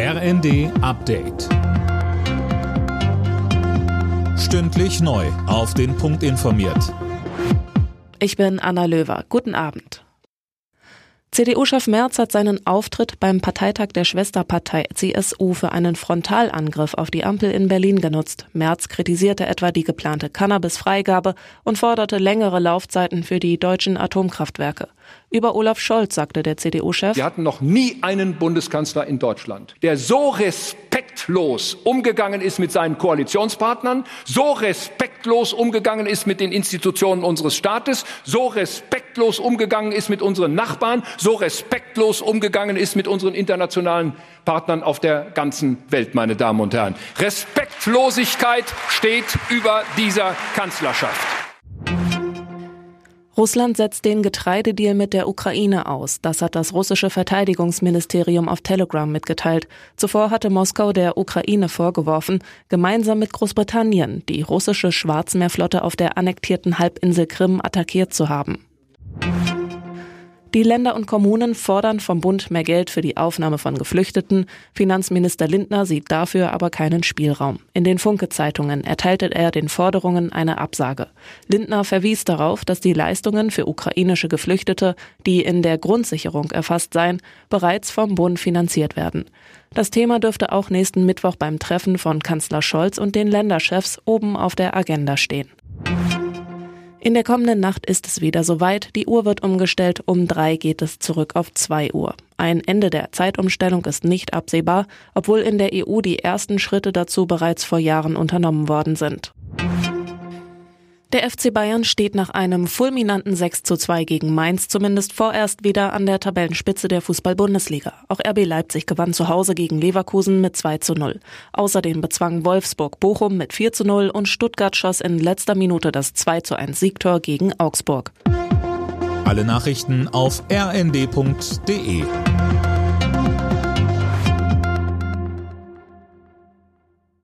RND Update. Stündlich neu. Auf den Punkt informiert. Ich bin Anna Löwer. Guten Abend. CDU-Chef Merz hat seinen Auftritt beim Parteitag der Schwesterpartei CSU für einen Frontalangriff auf die Ampel in Berlin genutzt. Merz kritisierte etwa die geplante Cannabis-Freigabe und forderte längere Laufzeiten für die deutschen Atomkraftwerke. Über Olaf Scholz sagte der CDU-Chef, Wir hatten noch nie einen Bundeskanzler in Deutschland, der so respektlos umgegangen ist mit seinen Koalitionspartnern, so respektlos umgegangen ist mit den Institutionen unseres Staates, so respektlos umgegangen ist mit unseren Nachbarn, so respektlos umgegangen ist mit unseren internationalen Partnern auf der ganzen Welt, meine Damen und Herren. Respektlosigkeit steht über dieser Kanzlerschaft. Russland setzt den Getreidedeal mit der Ukraine aus. Das hat das russische Verteidigungsministerium auf Telegram mitgeteilt. Zuvor hatte Moskau der Ukraine vorgeworfen, gemeinsam mit Großbritannien die russische Schwarzmeerflotte auf der annektierten Halbinsel Krim attackiert zu haben. Die Länder und Kommunen fordern vom Bund mehr Geld für die Aufnahme von Geflüchteten. Finanzminister Lindner sieht dafür aber keinen Spielraum. In den Funke-Zeitungen erteilte er den Forderungen eine Absage. Lindner verwies darauf, dass die Leistungen für ukrainische Geflüchtete, die in der Grundsicherung erfasst seien, bereits vom Bund finanziert werden. Das Thema dürfte auch nächsten Mittwoch beim Treffen von Kanzler Scholz und den Länderchefs oben auf der Agenda stehen. In der kommenden Nacht ist es wieder soweit. Die Uhr wird umgestellt. Um drei geht es zurück auf zwei Uhr. Ein Ende der Zeitumstellung ist nicht absehbar, obwohl in der EU die ersten Schritte dazu bereits vor Jahren unternommen worden sind. Der FC Bayern steht nach einem fulminanten 6 zu 2 gegen Mainz zumindest vorerst wieder an der Tabellenspitze der Fußball-Bundesliga. Auch RB Leipzig gewann zu Hause gegen Leverkusen mit 2 zu 0. Außerdem bezwang Wolfsburg Bochum mit 4 zu 0 und Stuttgart schoss in letzter Minute das 2 zu 1 Siegtor gegen Augsburg. Alle Nachrichten auf rnd.de